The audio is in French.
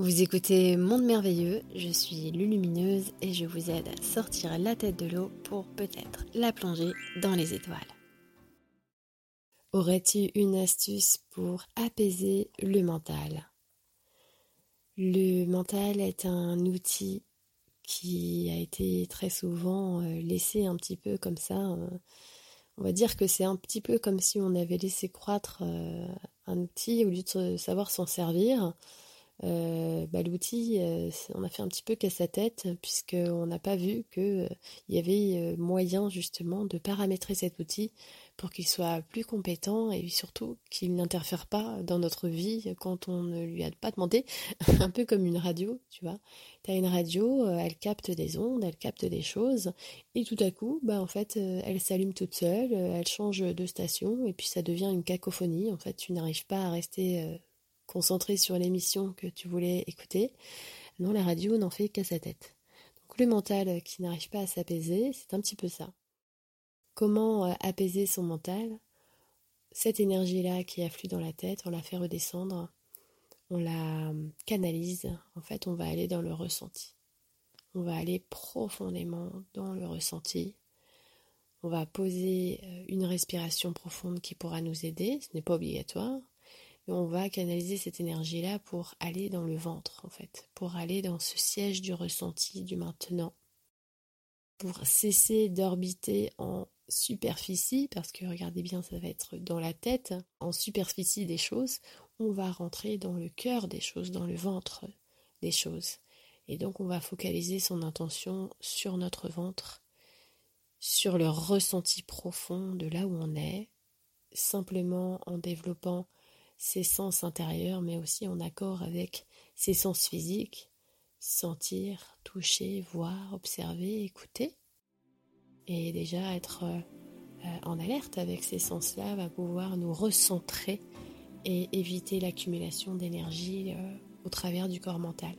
Vous écoutez Monde Merveilleux, je suis Lulumineuse et je vous aide à sortir la tête de l'eau pour peut-être la plonger dans les étoiles. Aurais-tu une astuce pour apaiser le mental? Le mental est un outil qui a été très souvent euh, laissé un petit peu comme ça. Euh, on va dire que c'est un petit peu comme si on avait laissé croître euh, un outil au lieu de savoir s'en servir. Euh, bah, l'outil, euh, on a fait un petit peu qu'à sa tête, puisqu'on n'a pas vu qu'il y avait moyen justement de paramétrer cet outil pour qu'il soit plus compétent et surtout qu'il n'interfère pas dans notre vie quand on ne lui a pas demandé, un peu comme une radio, tu vois. Tu as une radio, elle capte des ondes, elle capte des choses, et tout à coup, bah en fait, elle s'allume toute seule, elle change de station, et puis ça devient une cacophonie. En fait, tu n'arrives pas à rester concentré sur l'émission que tu voulais écouter. Non, la radio n'en fait qu'à sa tête. Donc le mental qui n'arrive pas à s'apaiser, c'est un petit peu ça. Comment euh, apaiser son mental? Cette énergie-là qui afflue dans la tête, on la fait redescendre, on la euh, canalise, en fait on va aller dans le ressenti. On va aller profondément dans le ressenti. On va poser euh, une respiration profonde qui pourra nous aider, ce n'est pas obligatoire on va canaliser cette énergie-là pour aller dans le ventre, en fait, pour aller dans ce siège du ressenti, du maintenant, pour cesser d'orbiter en superficie, parce que regardez bien, ça va être dans la tête, en superficie des choses, on va rentrer dans le cœur des choses, dans le ventre des choses. Et donc on va focaliser son intention sur notre ventre, sur le ressenti profond de là où on est, simplement en développant ses sens intérieurs, mais aussi en accord avec ses sens physiques, sentir, toucher, voir, observer, écouter. Et déjà être euh, en alerte avec ces sens-là va pouvoir nous recentrer et éviter l'accumulation d'énergie euh, au travers du corps mental.